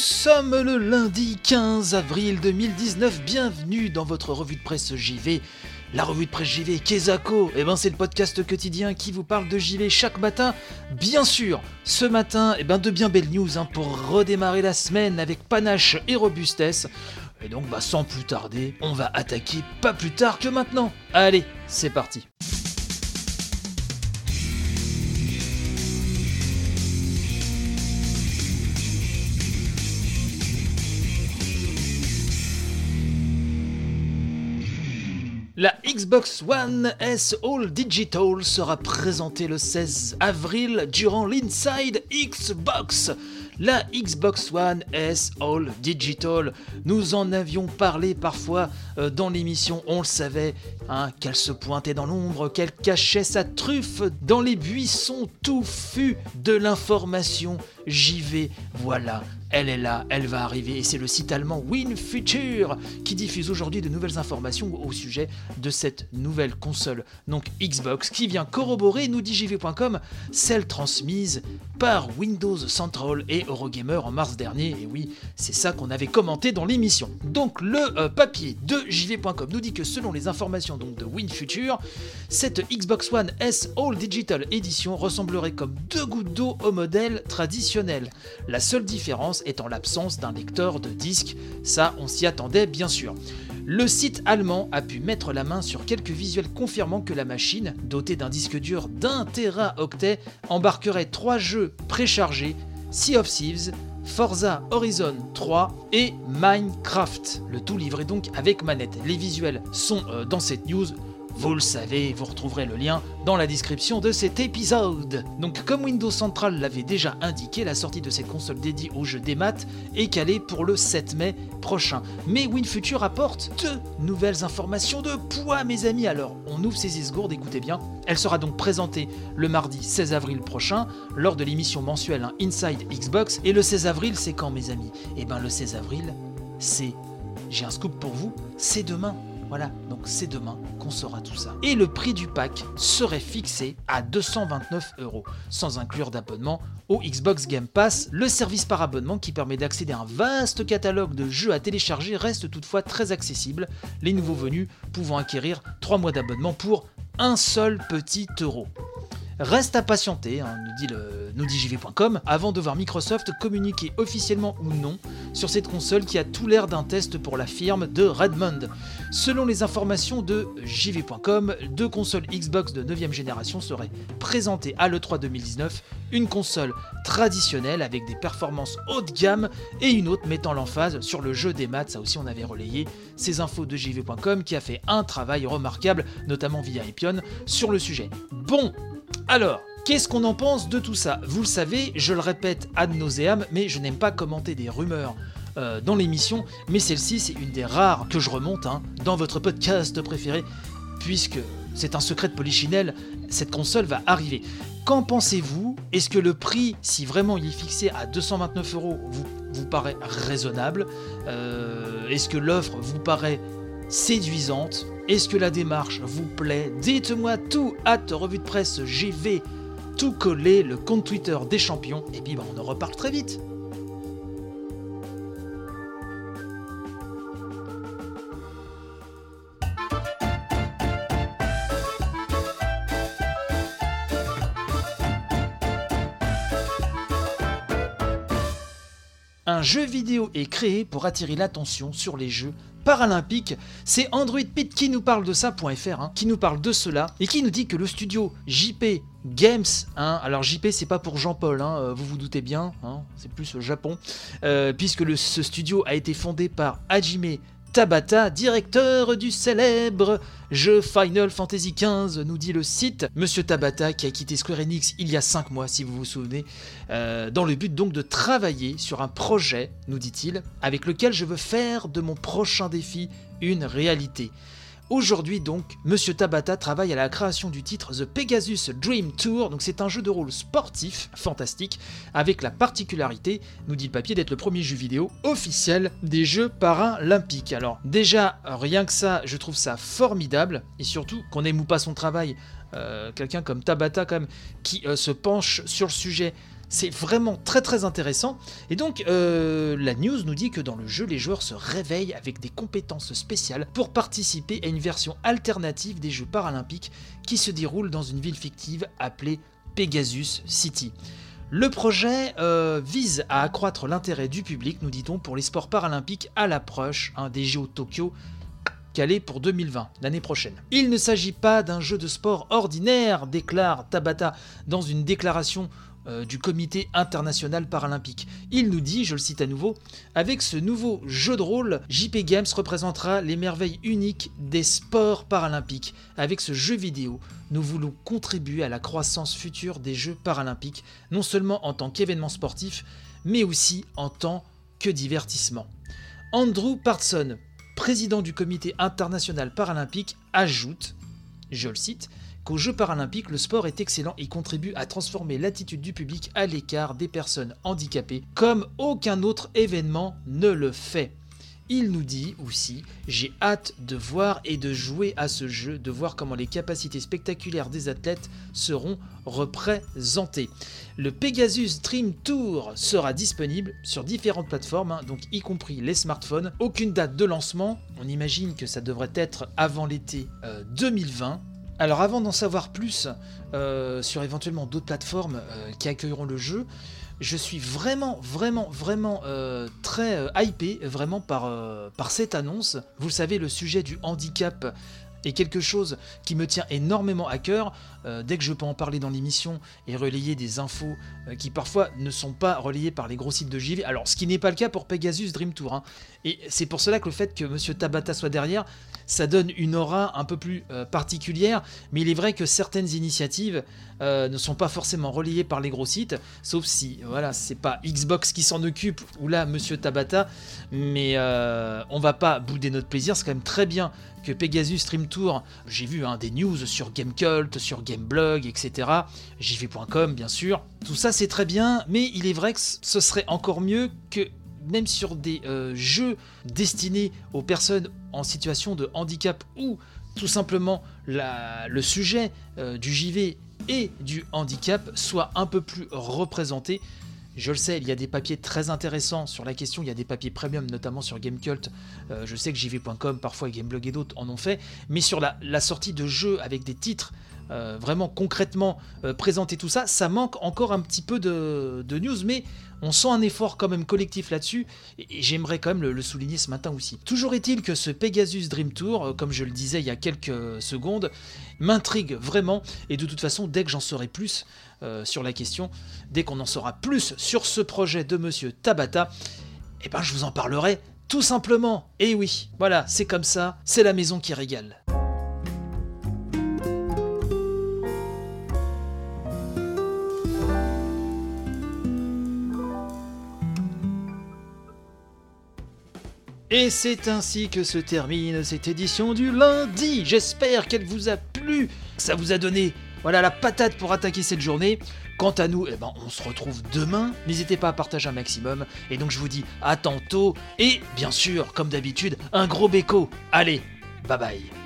Sommes le lundi 15 avril 2019, bienvenue dans votre revue de presse JV. La revue de presse JV Kezako, eh ben c'est le podcast quotidien qui vous parle de JV chaque matin. Bien sûr, ce matin, eh ben de bien belles news hein, pour redémarrer la semaine avec panache et robustesse. Et donc bah sans plus tarder, on va attaquer pas plus tard que maintenant. Allez, c'est parti. La Xbox One S All Digital sera présentée le 16 avril durant l'Inside Xbox. La Xbox One S All Digital, nous en avions parlé parfois euh, dans l'émission, on le savait, hein, qu'elle se pointait dans l'ombre, qu'elle cachait sa truffe dans les buissons touffus de l'information JV. Voilà, elle est là, elle va arriver, et c'est le site allemand WinFuture qui diffuse aujourd'hui de nouvelles informations au sujet de cette nouvelle console, donc Xbox, qui vient corroborer, nous dit JV.com, celle transmise par Windows Central et Eurogamer en mars dernier, et oui, c'est ça qu'on avait commenté dans l'émission. Donc le euh, papier de JV.com nous dit que selon les informations de WinFuture, cette Xbox One S All Digital Edition ressemblerait comme deux gouttes d'eau au modèle traditionnel. La seule différence étant l'absence d'un lecteur de disque, ça on s'y attendait bien sûr. Le site allemand a pu mettre la main sur quelques visuels confirmant que la machine, dotée d'un disque dur d'un téraoctet, embarquerait trois jeux préchargés, Sea of Thieves, Forza Horizon 3 et Minecraft. Le tout livré donc avec manette. Les visuels sont euh, dans cette news. Vous le savez, vous retrouverez le lien dans la description de cet épisode. Donc comme Windows Central l'avait déjà indiqué, la sortie de cette console dédiée aux jeux des maths est calée pour le 7 mai prochain. Mais WinFuture apporte deux nouvelles informations de poids mes amis, alors on ouvre ses esgourdes, écoutez bien. Elle sera donc présentée le mardi 16 avril prochain lors de l'émission mensuelle hein, Inside Xbox. Et le 16 avril c'est quand mes amis? Eh ben le 16 avril c'est... J'ai un scoop pour vous, c'est demain. Voilà, donc c'est demain qu'on saura tout ça. Et le prix du pack serait fixé à 229 euros, sans inclure d'abonnement au Xbox Game Pass. Le service par abonnement qui permet d'accéder à un vaste catalogue de jeux à télécharger reste toutefois très accessible, les nouveaux venus pouvant acquérir 3 mois d'abonnement pour un seul petit euro. Reste à patienter, hein, nous dit, nous dit JV.com, avant de voir Microsoft communiquer officiellement ou non sur cette console qui a tout l'air d'un test pour la firme de Redmond. Selon les informations de JV.com, deux consoles Xbox de 9ème génération seraient présentées à l'E3 2019, une console traditionnelle avec des performances haut de gamme et une autre mettant l'emphase sur le jeu des maths, ça aussi on avait relayé ces infos de JV.com qui a fait un travail remarquable, notamment via Epion, sur le sujet. Bon, alors, qu'est-ce qu'on en pense de tout ça? Vous le savez, je le répète ad nauseam, mais je n'aime pas commenter des rumeurs euh, dans l'émission, mais celle-ci, c'est une des rares que je remonte hein, dans votre podcast préféré, puisque c'est un secret de polichinelle, cette console va arriver. Qu'en pensez-vous? Est-ce que le prix, si vraiment il est fixé à 229 euros, vous, paraît raisonnable? Euh, Est-ce que l'offre vous paraît séduisante. Est-ce que la démarche vous plaît? Dites-moi tout, hâte revue de presse GV, tout collé, le compte Twitter des champions, et puis bah, on en reparle très vite. Un jeu vidéo est créé pour attirer l'attention sur les jeux paralympiques. C'est Android Pit qui nous parle de ça.fr, hein, qui nous parle de cela et qui nous dit que le studio JP Games, hein, alors JP c'est pas pour Jean-Paul, hein, euh, vous vous doutez bien, c'est plus au Japon, euh, puisque ce studio a été fondé par Hajime Tabata, directeur du célèbre jeu Final Fantasy XV, nous dit le site. Monsieur Tabata qui a quitté Square Enix il y a 5 mois, si vous vous souvenez, euh, dans le but donc de travailler sur un projet, nous dit-il, avec lequel je veux faire de mon prochain défi une réalité. Aujourd'hui donc, Monsieur Tabata travaille à la création du titre The Pegasus Dream Tour, donc c'est un jeu de rôle sportif, fantastique, avec la particularité, nous dit le papier, d'être le premier jeu vidéo officiel des Jeux paralympiques. Alors déjà, rien que ça, je trouve ça formidable, et surtout qu'on aime ou pas son travail, euh, quelqu'un comme Tabata quand même, qui euh, se penche sur le sujet c'est vraiment très très intéressant. Et donc, euh, la news nous dit que dans le jeu, les joueurs se réveillent avec des compétences spéciales pour participer à une version alternative des Jeux paralympiques qui se déroule dans une ville fictive appelée Pegasus City. Le projet euh, vise à accroître l'intérêt du public, nous dit-on, pour les sports paralympiques à l'approche hein, des Jeux Tokyo calé pour 2020, l'année prochaine. Il ne s'agit pas d'un jeu de sport ordinaire, déclare Tabata dans une déclaration euh, du comité international paralympique. Il nous dit, je le cite à nouveau, avec ce nouveau jeu de rôle, JP Games représentera les merveilles uniques des sports paralympiques. Avec ce jeu vidéo, nous voulons contribuer à la croissance future des Jeux paralympiques, non seulement en tant qu'événement sportif, mais aussi en tant que divertissement. Andrew Partson, président du comité international paralympique, ajoute, je le cite, qu'aux Jeux paralympiques, le sport est excellent et contribue à transformer l'attitude du public à l'écart des personnes handicapées comme aucun autre événement ne le fait. Il nous dit aussi J'ai hâte de voir et de jouer à ce jeu, de voir comment les capacités spectaculaires des athlètes seront représentées. Le Pegasus Dream Tour sera disponible sur différentes plateformes, hein, donc y compris les smartphones. Aucune date de lancement, on imagine que ça devrait être avant l'été 2020. Alors avant d'en savoir plus euh, sur éventuellement d'autres plateformes euh, qui accueilleront le jeu, je suis vraiment, vraiment, vraiment euh, très hypé vraiment par, par cette annonce. Vous le savez, le sujet du handicap est quelque chose qui me tient énormément à cœur. dès que je peux en parler dans l'émission et relayer des infos qui parfois ne sont pas relayées par les gros sites de JV, alors ce qui n'est pas le cas pour Pegasus Dream Tour. Hein. Et c'est pour cela que le fait que Monsieur Tabata soit derrière, ça donne une aura un peu plus euh, particulière, mais il est vrai que certaines initiatives euh, ne sont pas forcément relayées par les gros sites, sauf si, voilà, c'est pas Xbox qui s'en occupe, ou là, Monsieur Tabata, mais euh, on va pas bouder notre plaisir, c'est quand même très bien que Pegasus Stream Tour, j'ai vu hein, des news sur Gamecult, sur Gameblog, etc., jv.com bien sûr, tout ça c'est très bien, mais il est vrai que ce serait encore mieux que même sur des euh, jeux destinés aux personnes en situation de handicap ou tout simplement le sujet euh, du JV et du handicap soit un peu plus représenté. Je le sais, il y a des papiers très intéressants sur la question, il y a des papiers premium, notamment sur Gamecult. Euh, je sais que JV.com, parfois Gameblog et d'autres en ont fait, mais sur la, sortie de jeux avec des titres vraiment concrètement présenter tout ça, ça manque encore un petit peu de, news, mais on sent un effort quand même collectif là-dessus, et j'aimerais quand même le, souligner ce matin aussi. Toujours est-il que ce Pegasus Dream Tour, euh, comme je le disais il y a quelques secondes, m'intrigue vraiment, et de toute façon, dès que j'en saurai plus euh, sur la question, dès qu'on en saura plus sur ce projet de Monsieur Tabata, eh ben je vous en parlerai tout simplement. Et oui, voilà, c'est comme ça, c'est la maison qui régale. Et c'est ainsi que se termine cette édition du lundi. J'espère qu'elle vous a plu. Ça vous a donné voilà la patate pour attaquer cette journée. Quant à nous, eh ben, on se retrouve demain. N'hésitez pas à partager un maximum. Et donc je vous dis à tantôt. Et bien sûr, comme d'habitude, un gros béco. Allez, bye bye.